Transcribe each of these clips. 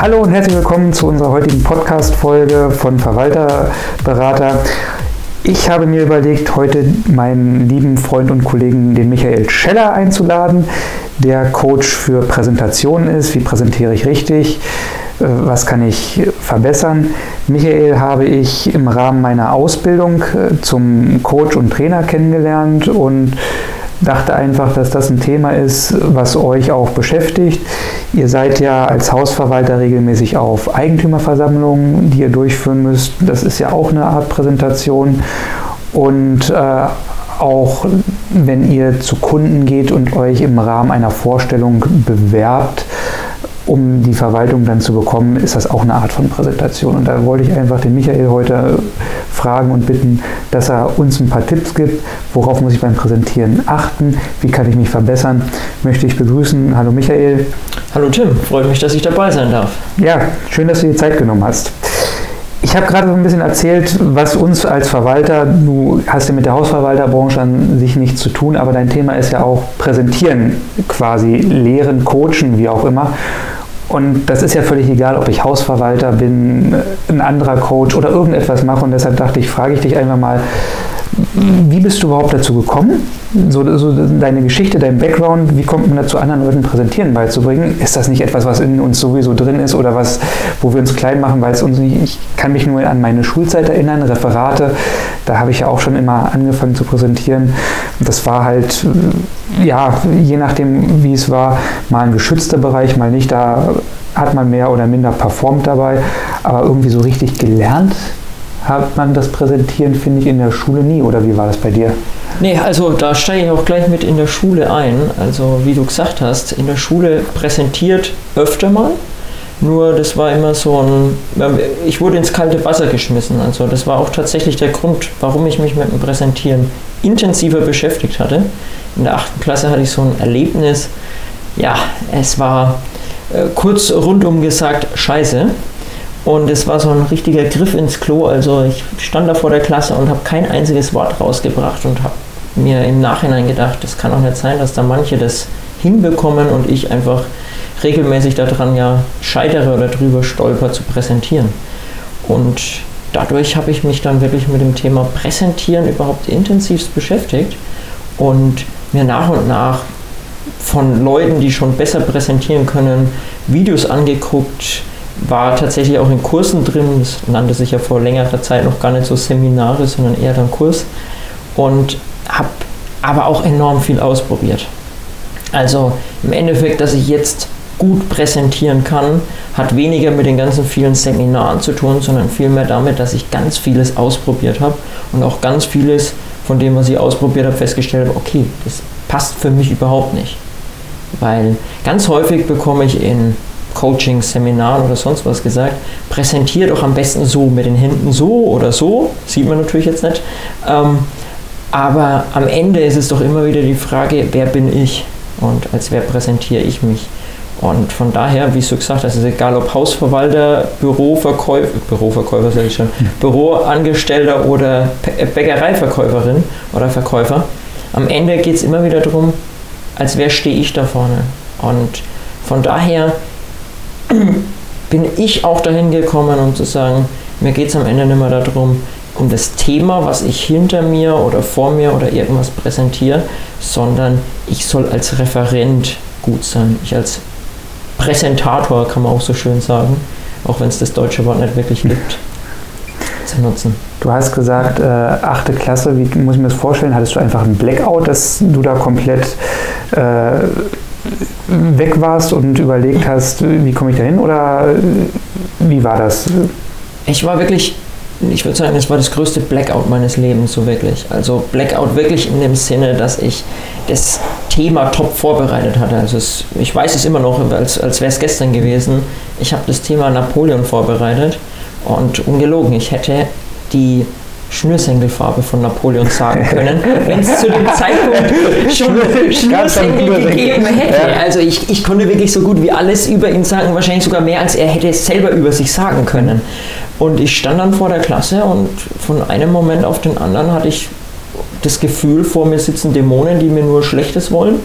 Hallo und herzlich willkommen zu unserer heutigen Podcast-Folge von Verwalterberater. Ich habe mir überlegt, heute meinen lieben Freund und Kollegen, den Michael Scheller, einzuladen, der Coach für Präsentationen ist. Wie präsentiere ich richtig? Äh, was kann ich verbessern? Michael habe ich im Rahmen meiner Ausbildung äh, zum Coach und Trainer kennengelernt und dachte einfach, dass das ein Thema ist, was euch auch beschäftigt. Ihr seid ja als Hausverwalter regelmäßig auf Eigentümerversammlungen, die ihr durchführen müsst. Das ist ja auch eine Art Präsentation. Und äh, auch wenn ihr zu Kunden geht und euch im Rahmen einer Vorstellung bewerbt, um die Verwaltung dann zu bekommen, ist das auch eine Art von Präsentation. Und da wollte ich einfach den Michael heute fragen und bitten, dass er uns ein paar Tipps gibt, worauf muss ich beim Präsentieren achten, wie kann ich mich verbessern, möchte ich begrüßen. Hallo Michael. Hallo Tim, freut mich, dass ich dabei sein darf. Ja, schön, dass du dir Zeit genommen hast. Ich habe gerade so ein bisschen erzählt, was uns als Verwalter, du hast ja mit der Hausverwalterbranche an sich nichts zu tun, aber dein Thema ist ja auch Präsentieren, quasi Lehren, Coachen, wie auch immer. Und das ist ja völlig egal, ob ich Hausverwalter bin, ein anderer Coach oder irgendetwas mache. Und deshalb dachte ich, frage ich dich einfach mal, wie bist du überhaupt dazu gekommen? So, so, deine Geschichte, dein Background, wie kommt man dazu, anderen Leuten Präsentieren beizubringen? Ist das nicht etwas, was in uns sowieso drin ist oder was, wo wir uns klein machen, weil es uns nicht, ich kann mich nur an meine Schulzeit erinnern, Referate, da habe ich ja auch schon immer angefangen zu präsentieren. Das war halt, ja, je nachdem, wie es war, mal ein geschützter Bereich, mal nicht, da hat man mehr oder minder performt dabei, aber irgendwie so richtig gelernt hat man das Präsentieren, finde ich, in der Schule nie. Oder wie war das bei dir? Nee, also da steige ich auch gleich mit in der Schule ein. Also wie du gesagt hast, in der Schule präsentiert öfter mal. Nur das war immer so ein, ich wurde ins kalte Wasser geschmissen. Also das war auch tatsächlich der Grund, warum ich mich mit dem Präsentieren intensiver beschäftigt hatte. In der achten Klasse hatte ich so ein Erlebnis. Ja, es war äh, kurz rundum gesagt scheiße. Und es war so ein richtiger Griff ins Klo. Also ich stand da vor der Klasse und habe kein einziges Wort rausgebracht und habe mir im Nachhinein gedacht, es kann auch nicht sein, dass da manche das hinbekommen und ich einfach regelmäßig daran ja scheitere oder drüber stolper zu präsentieren. Und dadurch habe ich mich dann wirklich mit dem Thema Präsentieren überhaupt intensivst beschäftigt und mir nach und nach von Leuten, die schon besser präsentieren können, Videos angeguckt, war tatsächlich auch in Kursen drin. Das nannte sich ja vor längerer Zeit noch gar nicht so Seminare, sondern eher dann Kurs. Und habe aber auch enorm viel ausprobiert. Also im Endeffekt, dass ich jetzt gut präsentieren kann, hat weniger mit den ganzen vielen Seminaren zu tun, sondern vielmehr damit, dass ich ganz vieles ausprobiert habe und auch ganz vieles von dem, was ich ausprobiert habe, festgestellt habe, okay, das passt für mich überhaupt nicht. Weil ganz häufig bekomme ich in Coaching, Seminaren oder sonst was gesagt, präsentiert doch am besten so mit den Händen so oder so, sieht man natürlich jetzt nicht. Ähm, aber am Ende ist es doch immer wieder die Frage, wer bin ich und als wer präsentiere ich mich. Und von daher, wie du gesagt hast, ist egal ob Hausverwalter, Büroverkäufer, Büroverkäufer sage ich schon, Büroangestellter oder Bäckereiverkäuferin oder Verkäufer, am Ende geht es immer wieder darum, als wer stehe ich da vorne. Und von daher bin ich auch dahin gekommen, um zu sagen, mir geht es am Ende nicht mehr darum, um das Thema, was ich hinter mir oder vor mir oder irgendwas präsentiere, sondern ich soll als Referent gut sein. Ich als Präsentator, kann man auch so schön sagen, auch wenn es das deutsche Wort nicht wirklich gibt, zu nutzen. Du hast gesagt, äh, achte Klasse, wie muss ich mir das vorstellen? Hattest du einfach einen Blackout, dass du da komplett äh, weg warst und überlegt hast, wie komme ich da hin oder wie war das? Ich war wirklich, ich würde sagen, es war das größte Blackout meines Lebens, so wirklich. Also Blackout wirklich in dem Sinne, dass ich das Thema top vorbereitet hatte. Also es, ich weiß es immer noch, als, als wäre es gestern gewesen. Ich habe das Thema Napoleon vorbereitet und ungelogen, ich hätte die Schnürsenkelfarbe von Napoleon sagen können, wenn es zu dem Zeitpunkt schon Schnürsenkel gegeben hätte. Also ich, ich konnte wirklich so gut wie alles über ihn sagen, wahrscheinlich sogar mehr, als er hätte es selber über sich sagen können. Und ich stand dann vor der Klasse und von einem Moment auf den anderen hatte ich das Gefühl, vor mir sitzen Dämonen, die mir nur Schlechtes wollen.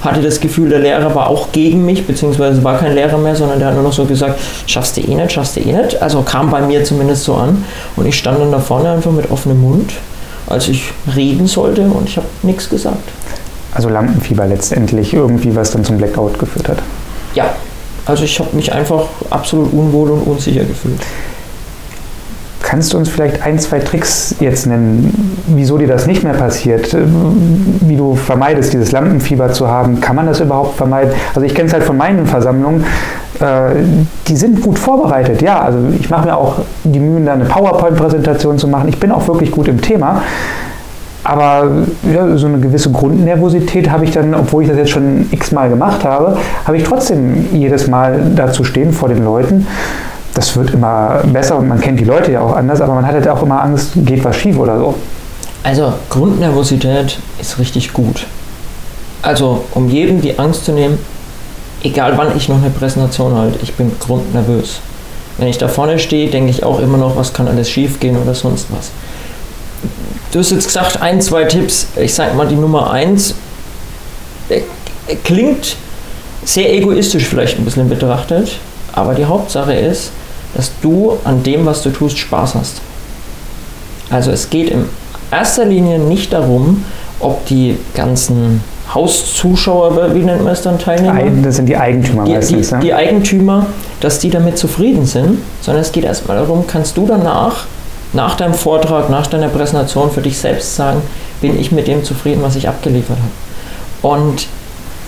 Hatte das Gefühl, der Lehrer war auch gegen mich, beziehungsweise war kein Lehrer mehr, sondern der hat nur noch so gesagt, schaffst du eh nicht, schaffst du eh nicht. Also kam bei mir zumindest so an. Und ich stand dann da vorne einfach mit offenem Mund, als ich reden sollte und ich habe nichts gesagt. Also Lampenfieber letztendlich irgendwie, was dann zum Blackout geführt hat. Ja, also ich habe mich einfach absolut unwohl und unsicher gefühlt. Kannst du uns vielleicht ein, zwei Tricks jetzt nennen, wieso dir das nicht mehr passiert? Wie du vermeidest, dieses Lampenfieber zu haben? Kann man das überhaupt vermeiden? Also ich kenne es halt von meinen Versammlungen, äh, die sind gut vorbereitet. Ja, also ich mache mir auch die Mühen, da eine PowerPoint-Präsentation zu machen. Ich bin auch wirklich gut im Thema. Aber ja, so eine gewisse Grundnervosität habe ich dann, obwohl ich das jetzt schon x-mal gemacht habe, habe ich trotzdem jedes Mal dazu stehen vor den Leuten. Das wird immer besser und man kennt die Leute ja auch anders, aber man hat halt auch immer Angst, geht was schief oder so. Also Grundnervosität ist richtig gut. Also um jedem die Angst zu nehmen, egal wann ich noch eine Präsentation halte, ich bin grundnervös. Wenn ich da vorne stehe, denke ich auch immer noch, was kann alles schief gehen oder sonst was. Du hast jetzt gesagt, ein, zwei Tipps. Ich sage mal die Nummer eins. Äh, klingt sehr egoistisch vielleicht ein bisschen betrachtet, aber die Hauptsache ist, dass du an dem, was du tust, Spaß hast. Also es geht in erster Linie nicht darum, ob die ganzen Hauszuschauer, wie nennt man es dann, Teilnehmer? Das sind die Eigentümer die, meistens. Die, die Eigentümer, dass die damit zufrieden sind, sondern es geht erstmal darum, kannst du danach nach deinem Vortrag, nach deiner Präsentation für dich selbst sagen, bin ich mit dem zufrieden, was ich abgeliefert habe. Und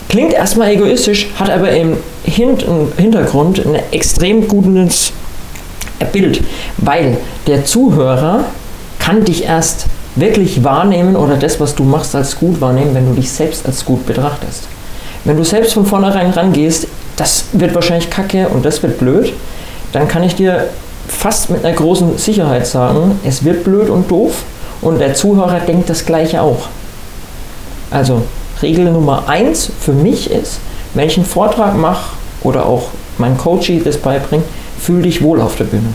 klingt erstmal egoistisch, hat aber im Hintergrund ein extrem gutes Bild, weil der Zuhörer kann dich erst wirklich wahrnehmen oder das, was du machst, als gut wahrnehmen, wenn du dich selbst als gut betrachtest. Wenn du selbst von vornherein rangehst, das wird wahrscheinlich kacke und das wird blöd, dann kann ich dir fast mit einer großen Sicherheit sagen, es wird blöd und doof und der Zuhörer denkt das gleiche auch. Also Regel Nummer eins für mich ist, wenn ich einen Vortrag mache oder auch mein Coachie das beibringt, fühl dich wohl auf der Bühne.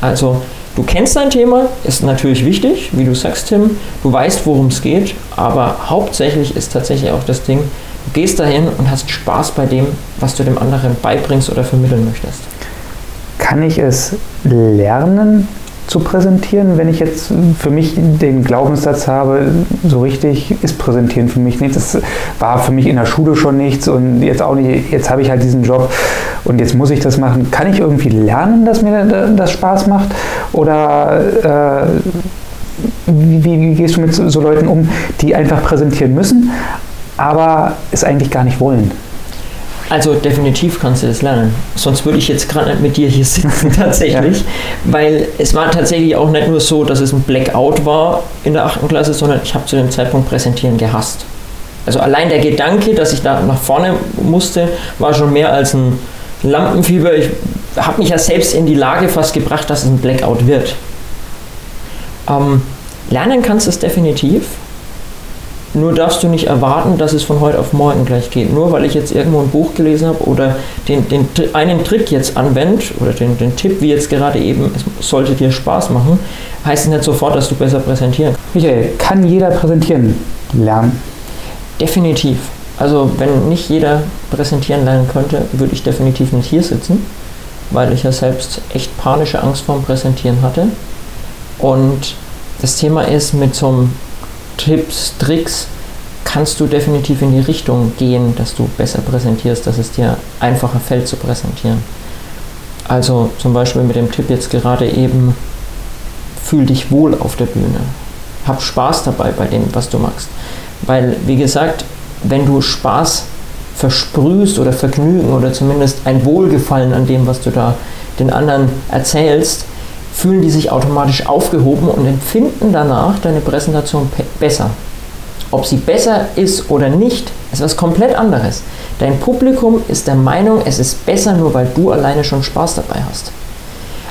Also du kennst dein Thema, ist natürlich wichtig, wie du sagst, Tim, du weißt, worum es geht, aber hauptsächlich ist tatsächlich auch das Ding, du gehst dahin und hast Spaß bei dem, was du dem anderen beibringst oder vermitteln möchtest. Kann ich es lernen zu präsentieren, wenn ich jetzt für mich den Glaubenssatz habe, so richtig ist Präsentieren für mich nichts. Das war für mich in der Schule schon nichts und jetzt auch nicht, jetzt habe ich halt diesen Job und jetzt muss ich das machen. Kann ich irgendwie lernen, dass mir das Spaß macht? Oder äh, wie, wie, gehst du mit so Leuten um, die einfach präsentieren müssen, aber es eigentlich gar nicht wollen? Also definitiv kannst du das lernen. Sonst würde ich jetzt gerade nicht mit dir hier sitzen tatsächlich. ja. Weil es war tatsächlich auch nicht nur so, dass es ein Blackout war in der 8. Klasse, sondern ich habe zu dem Zeitpunkt Präsentieren gehasst. Also allein der Gedanke, dass ich da nach vorne musste, war schon mehr als ein Lampenfieber. Ich habe mich ja selbst in die Lage fast gebracht, dass es ein Blackout wird. Ähm, lernen kannst du es definitiv. Nur darfst du nicht erwarten, dass es von heute auf morgen gleich geht. Nur weil ich jetzt irgendwo ein Buch gelesen habe oder den, den einen Trick jetzt anwende oder den, den Tipp, wie jetzt gerade eben, es sollte dir Spaß machen, heißt es nicht sofort, dass du besser präsentieren kannst. Michael, kann jeder präsentieren lernen? Definitiv. Also wenn nicht jeder präsentieren lernen könnte, würde ich definitiv nicht hier sitzen, weil ich ja selbst echt panische Angst vorm Präsentieren hatte. Und das Thema ist mit so einem Tipps, Tricks kannst du definitiv in die Richtung gehen, dass du besser präsentierst, dass es dir einfacher fällt zu präsentieren. Also zum Beispiel mit dem Tipp jetzt gerade eben, fühl dich wohl auf der Bühne. Hab Spaß dabei bei dem, was du machst. Weil, wie gesagt, wenn du Spaß versprühst oder Vergnügen oder zumindest ein Wohlgefallen an dem, was du da den anderen erzählst, fühlen die sich automatisch aufgehoben und empfinden danach deine Präsentation besser. Ob sie besser ist oder nicht, ist was komplett anderes. Dein Publikum ist der Meinung, es ist besser, nur weil du alleine schon Spaß dabei hast.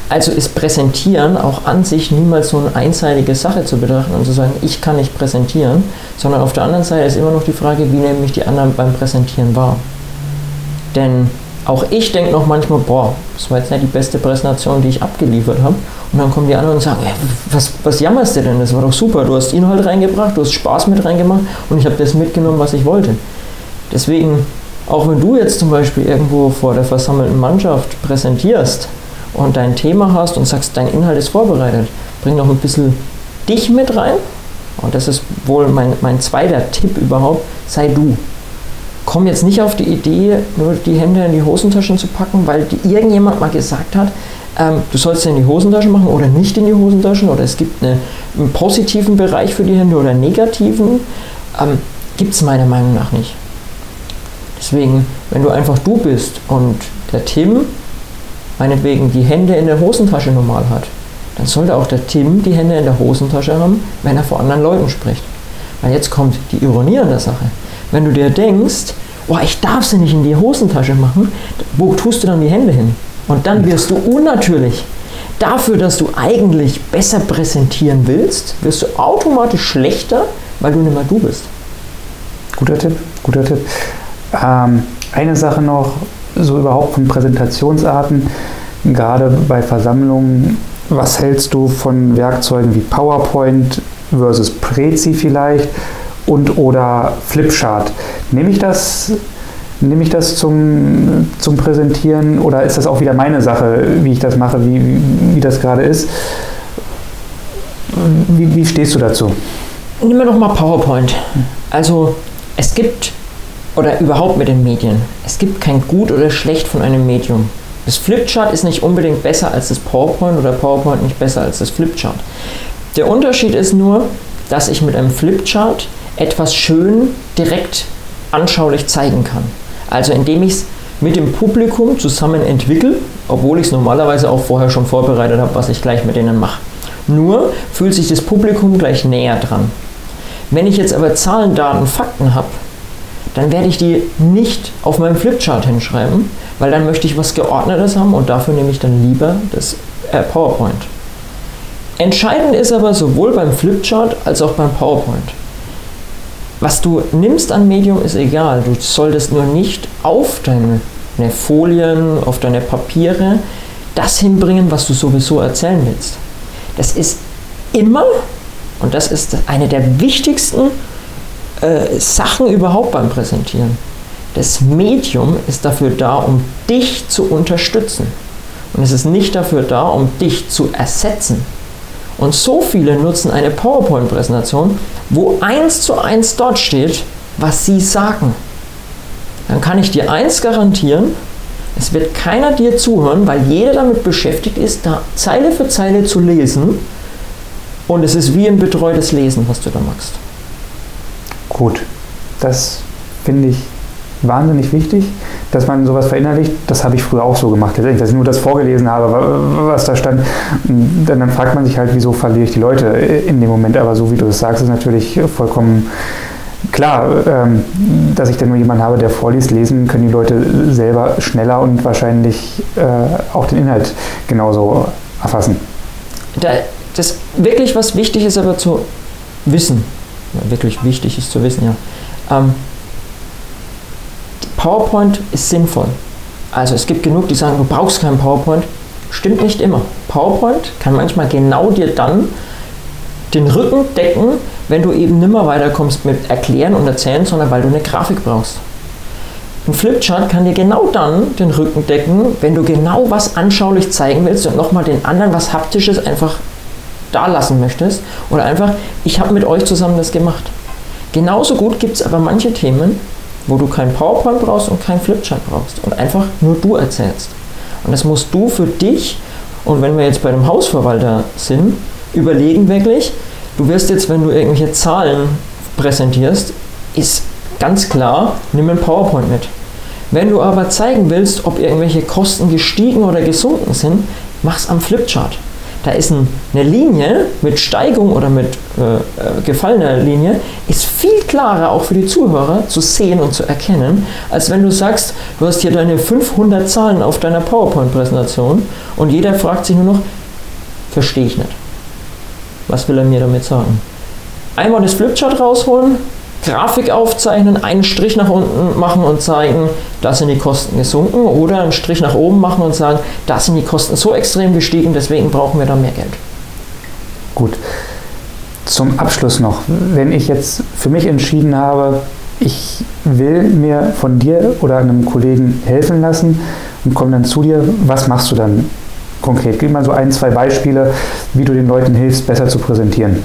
Also ist Präsentieren auch an sich niemals so eine einseitige Sache zu betrachten und zu sagen, ich kann nicht präsentieren, sondern auf der anderen Seite ist immer noch die Frage, wie nehmen mich die anderen beim Präsentieren wahr. Denn auch ich denke noch manchmal, boah, das war jetzt nicht die beste Präsentation, die ich abgeliefert habe. Und dann kommen die anderen und sagen, ey, was, was jammerst du denn? Das war doch super. Du hast Inhalt reingebracht, du hast Spaß mit reingemacht und ich habe das mitgenommen, was ich wollte. Deswegen, auch wenn du jetzt zum Beispiel irgendwo vor der versammelten Mannschaft präsentierst und dein Thema hast und sagst, dein Inhalt ist vorbereitet, bring noch ein bisschen dich mit rein. Und das ist wohl mein, mein zweiter Tipp überhaupt, sei du. Komm jetzt nicht auf die Idee, nur die Hände in die Hosentaschen zu packen, weil irgendjemand mal gesagt hat, ähm, du sollst in die Hosentasche machen oder nicht in die Hosentaschen oder es gibt eine, einen positiven Bereich für die Hände oder einen negativen. Ähm, gibt es meiner Meinung nach nicht. Deswegen, wenn du einfach du bist und der Tim meinetwegen die Hände in der Hosentasche normal hat, dann sollte auch der Tim die Hände in der Hosentasche haben, wenn er vor anderen Leuten spricht. Weil jetzt kommt die Ironie an der Sache. Wenn du dir denkst, oh, ich darf sie nicht in die Hosentasche machen, wo tust du dann die Hände hin? Und dann wirst du unnatürlich. Dafür, dass du eigentlich besser präsentieren willst, wirst du automatisch schlechter, weil du nicht mehr du bist. Guter Tipp, guter Tipp. Ähm, eine Sache noch, so überhaupt von Präsentationsarten, gerade bei Versammlungen, was hältst du von Werkzeugen wie PowerPoint versus Prezi vielleicht und oder Flipchart? Nehme ich das Nehme ich das zum, zum Präsentieren oder ist das auch wieder meine Sache, wie ich das mache, wie, wie, das gerade ist? Wie, wie stehst du dazu? Nehmen wir doch mal PowerPoint. Also es gibt, oder überhaupt mit den Medien, es gibt kein Gut oder Schlecht von einem Medium. Das Flipchart ist nicht unbedingt besser als das PowerPoint oder PowerPoint nicht besser als das Flipchart. Der Unterschied ist nur, dass ich mit einem Flipchart etwas schön direkt anschaulich zeigen kann. Also indem ich es mit dem Publikum zusammen entwickle, obwohl ich es normalerweise auch vorher schon vorbereitet habe, was ich gleich mit denen mache. Nur fühlt sich das Publikum gleich näher dran. Wenn ich jetzt aber Zahlen, Daten, Fakten habe, dann werde ich die nicht auf meinem Flipchart hinschreiben, weil dann möchte ich was Geordnetes haben und dafür nehme ich dann lieber das äh, PowerPoint. Entscheidend ist aber sowohl beim Flipchart als auch beim PowerPoint. Was du nimmst an Medium ist egal. Du solltest nur nicht auf deine Folien, auf deine Papiere das hinbringen, was du sowieso erzählen willst. Das ist immer, und das ist eine der wichtigsten äh, Sachen überhaupt beim Präsentieren. Das Medium ist dafür da, um dich zu unterstützen. Und es ist nicht dafür da, um dich zu ersetzen. Und so viele nutzen eine PowerPoint-Präsentation, wo eins zu eins dort steht, was sie sagen. Dann kann ich dir eins garantieren, es wird keiner dir zuhören, weil jeder damit beschäftigt ist, da Zeile für Zeile zu lesen. Und es ist wie ein betreutes Lesen, was du da machst. Gut, das finde ich wahnsinnig wichtig, dass man sowas verinnerlicht. Das habe ich früher auch so gemacht, dass ich nur das vorgelesen habe, was da stand. Dann, dann fragt man sich halt, wieso verliere ich die Leute in dem Moment. Aber so wie du es sagst, ist natürlich vollkommen klar, ähm, dass ich dann nur jemanden habe, der vorliest. Lesen können die Leute selber schneller und wahrscheinlich äh, auch den Inhalt genauso erfassen. Da, das wirklich was wichtig ist aber zu wissen, wirklich wichtig ist zu wissen, ja. PowerPoint ist sinnvoll. Also es gibt genug, die sagen, du brauchst keinen PowerPoint. Stimmt nicht immer. PowerPoint kann manchmal genau dir dann den Rücken decken, wenn du eben nimmer weiterkommst mit Erklären und Erzählen, sondern weil du eine Grafik brauchst. Ein Flipchart kann dir genau dann den Rücken decken, wenn du genau was anschaulich zeigen willst und nochmal den anderen was Haptisches einfach da lassen möchtest. Oder einfach, ich habe mit euch zusammen das gemacht. Genauso gut gibt es aber manche Themen, wo du kein PowerPoint brauchst und kein Flipchart brauchst und einfach nur du erzählst. Und das musst du für dich, und wenn wir jetzt bei einem Hausverwalter sind, überlegen wirklich, du wirst jetzt, wenn du irgendwelche Zahlen präsentierst, ist ganz klar, nimm ein PowerPoint mit. Wenn du aber zeigen willst, ob irgendwelche Kosten gestiegen oder gesunken sind, mach's am Flipchart. Da ist ein, eine Linie mit Steigung oder mit äh, äh, gefallener Linie, ist viel klarer auch für die Zuhörer zu sehen und zu erkennen, als wenn du sagst, du hast hier deine 500 Zahlen auf deiner PowerPoint-Präsentation und jeder fragt sich nur noch, verstehe ich nicht. Was will er mir damit sagen? Einmal das Flipchart rausholen, Grafik aufzeichnen, einen Strich nach unten machen und zeigen, da sind die Kosten gesunken oder einen Strich nach oben machen und sagen, da sind die Kosten so extrem gestiegen, deswegen brauchen wir da mehr Geld. Gut. Zum Abschluss noch, wenn ich jetzt für mich entschieden habe, ich will mir von dir oder einem Kollegen helfen lassen und komme dann zu dir, was machst du dann konkret? Gib mal so ein, zwei Beispiele, wie du den Leuten hilfst, besser zu präsentieren.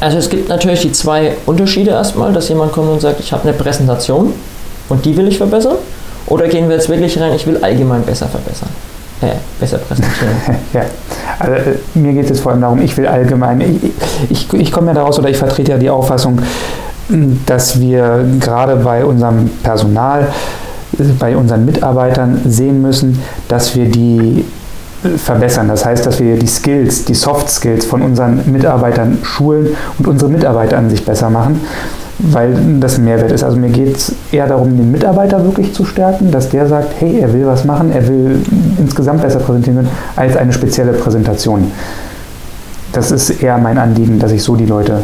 Also es gibt natürlich die zwei Unterschiede erstmal, dass jemand kommt und sagt, ich habe eine Präsentation und die will ich verbessern. Oder gehen wir jetzt wirklich rein, ich will allgemein besser verbessern. Äh, besser präsentieren. ja, also äh, mir geht es vor allem darum, ich will allgemein, ich, ich, ich komme ja daraus oder ich vertrete ja die Auffassung, dass wir gerade bei unserem Personal, bei unseren Mitarbeitern sehen müssen, dass wir die verbessern. Das heißt, dass wir die Skills, die Soft Skills von unseren Mitarbeitern schulen und unsere Mitarbeiter an sich besser machen, weil das ein Mehrwert ist. Also mir geht es eher darum, den Mitarbeiter wirklich zu stärken, dass der sagt, hey, er will was machen, er will insgesamt besser präsentieren als eine spezielle Präsentation. Das ist eher mein Anliegen, dass ich so die Leute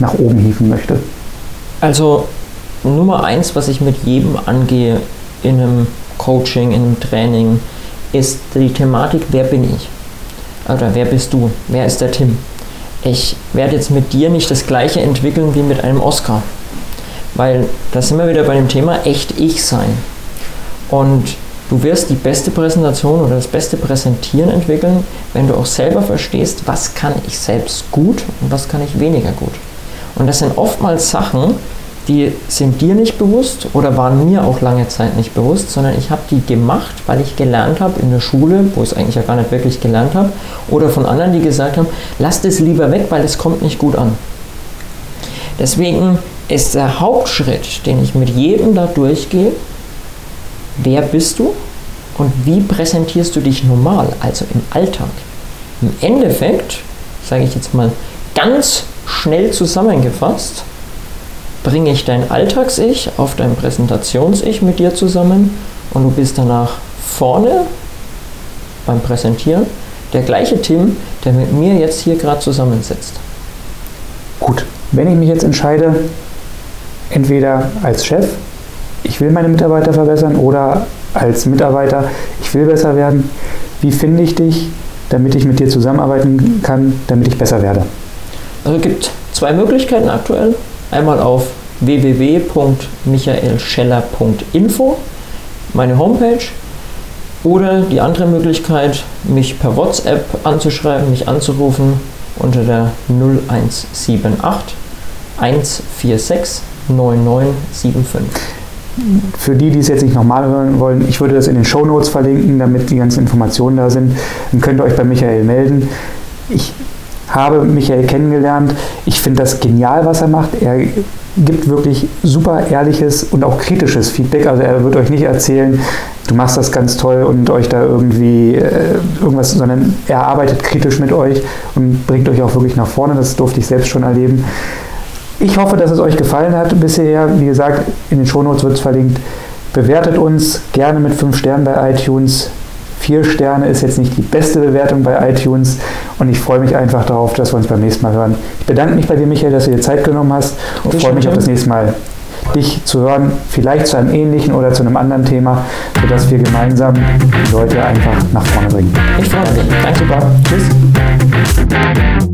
nach oben hieven möchte. Also Nummer eins, was ich mit jedem angehe in einem Coaching, in einem Training, ist die Thematik, wer bin ich? Oder wer bist du? Wer ist der Tim? Ich werde jetzt mit dir nicht das gleiche entwickeln wie mit einem Oscar. Weil da sind wir wieder bei dem Thema echt ich sein. Und du wirst die beste Präsentation oder das beste Präsentieren entwickeln, wenn du auch selber verstehst, was kann ich selbst gut und was kann ich weniger gut. Und das sind oftmals Sachen, die sind dir nicht bewusst oder waren mir auch lange Zeit nicht bewusst, sondern ich habe die gemacht, weil ich gelernt habe in der Schule, wo ich es eigentlich ja gar nicht wirklich gelernt habe, oder von anderen, die gesagt haben, lass das lieber weg, weil es kommt nicht gut an. Deswegen ist der Hauptschritt, den ich mit jedem da durchgehe, wer bist du und wie präsentierst du dich normal, also im Alltag. Im Endeffekt, sage ich jetzt mal ganz schnell zusammengefasst, bringe ich dein Alltags-Ich auf dein Präsentations-Ich mit dir zusammen und du bist danach vorne beim Präsentieren der gleiche Tim, der mit mir jetzt hier gerade zusammensitzt. Gut, wenn ich mich jetzt entscheide, entweder als Chef, ich will meine Mitarbeiter verbessern oder als Mitarbeiter, ich will besser werden, wie finde ich dich, damit ich mit dir zusammenarbeiten kann, damit ich besser werde? Also es gibt zwei Möglichkeiten aktuell. Einmal auf www.michaelscheller.info, meine Homepage, oder die andere Möglichkeit, mich per WhatsApp anzuschreiben, mich anzurufen unter der 0178 146 9975. Für die, die es jetzt nicht nochmal hören wollen, ich würde das in den Show Notes verlinken, damit die ganzen Informationen da sind. Dann könnt ihr euch bei Michael melden. Ich habe Michael kennengelernt. Ich finde das genial, was er macht. Er gibt wirklich super ehrliches und auch kritisches Feedback. Also er wird euch nicht erzählen, du machst das ganz toll und euch da irgendwie äh, irgendwas, sondern er arbeitet kritisch mit euch und bringt euch auch wirklich nach vorne. Das durfte ich selbst schon erleben. Ich hoffe, dass es euch gefallen hat bisher. Wie gesagt, in den Shownotes wird es verlinkt. Bewertet uns gerne mit 5 Sternen bei iTunes. Vier Sterne ist jetzt nicht die beste Bewertung bei iTunes und ich freue mich einfach darauf, dass wir uns beim nächsten Mal hören. Ich bedanke mich bei dir, Michael, dass du dir Zeit genommen hast und freue mich auf das nächste Mal, dich zu hören, vielleicht zu einem ähnlichen oder zu einem anderen Thema, sodass wir gemeinsam die Leute einfach nach vorne bringen. Ich freue mich. Danke, super. Tschüss.